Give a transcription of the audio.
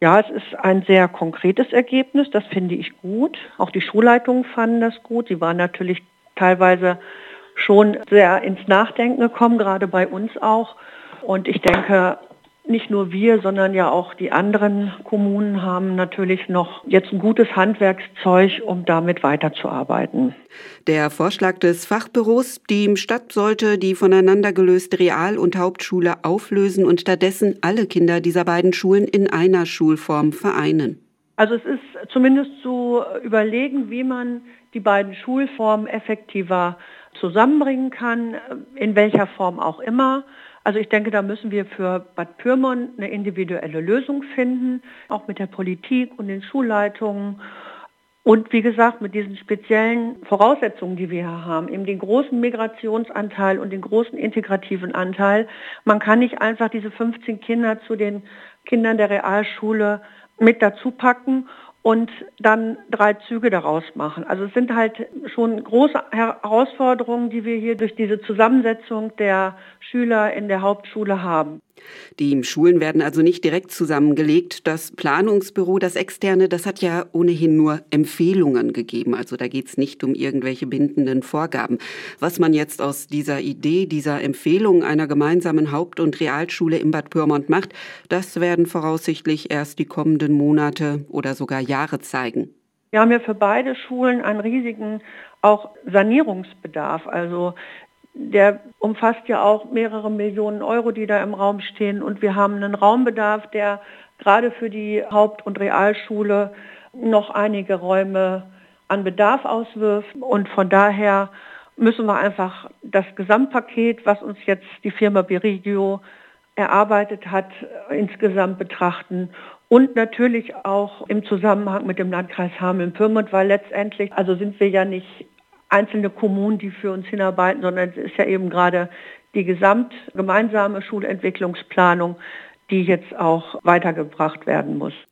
Ja, es ist ein sehr konkretes Ergebnis, das finde ich gut. Auch die Schulleitungen fanden das gut. Sie waren natürlich teilweise schon sehr ins Nachdenken gekommen, gerade bei uns auch. Und ich denke, nicht nur wir, sondern ja auch die anderen Kommunen haben natürlich noch jetzt ein gutes Handwerkszeug, um damit weiterzuarbeiten. Der Vorschlag des Fachbüros, die Stadt sollte die voneinander gelöste Real- und Hauptschule auflösen und stattdessen alle Kinder dieser beiden Schulen in einer Schulform vereinen. Also es ist zumindest zu überlegen, wie man die beiden Schulformen effektiver zusammenbringen kann, in welcher Form auch immer. Also ich denke, da müssen wir für Bad Pyrmont eine individuelle Lösung finden, auch mit der Politik und den Schulleitungen. Und wie gesagt, mit diesen speziellen Voraussetzungen, die wir hier haben, eben den großen Migrationsanteil und den großen integrativen Anteil. Man kann nicht einfach diese 15 Kinder zu den Kindern der Realschule mit dazu packen und dann drei Züge daraus machen. Also es sind halt schon große Herausforderungen, die wir hier durch diese Zusammensetzung der Schüler in der Hauptschule haben. Die Schulen werden also nicht direkt zusammengelegt. Das Planungsbüro, das externe, das hat ja ohnehin nur Empfehlungen gegeben. Also da geht es nicht um irgendwelche bindenden Vorgaben. Was man jetzt aus dieser Idee, dieser Empfehlung einer gemeinsamen Haupt- und Realschule im Bad Pyrmont macht, das werden voraussichtlich erst die kommenden Monate oder sogar Jahre zeigen. Wir haben ja für beide Schulen einen riesigen auch Sanierungsbedarf. Also der umfasst ja auch mehrere Millionen Euro, die da im Raum stehen. Und wir haben einen Raumbedarf, der gerade für die Haupt- und Realschule noch einige Räume an Bedarf auswirft. Und von daher müssen wir einfach das Gesamtpaket, was uns jetzt die Firma Birigio erarbeitet hat, insgesamt betrachten und natürlich auch im Zusammenhang mit dem Landkreis Hameln-Pyrmont, weil letztendlich, also sind wir ja nicht einzelne Kommunen, die für uns hinarbeiten, sondern es ist ja eben gerade die gesamt gemeinsame Schulentwicklungsplanung, die jetzt auch weitergebracht werden muss.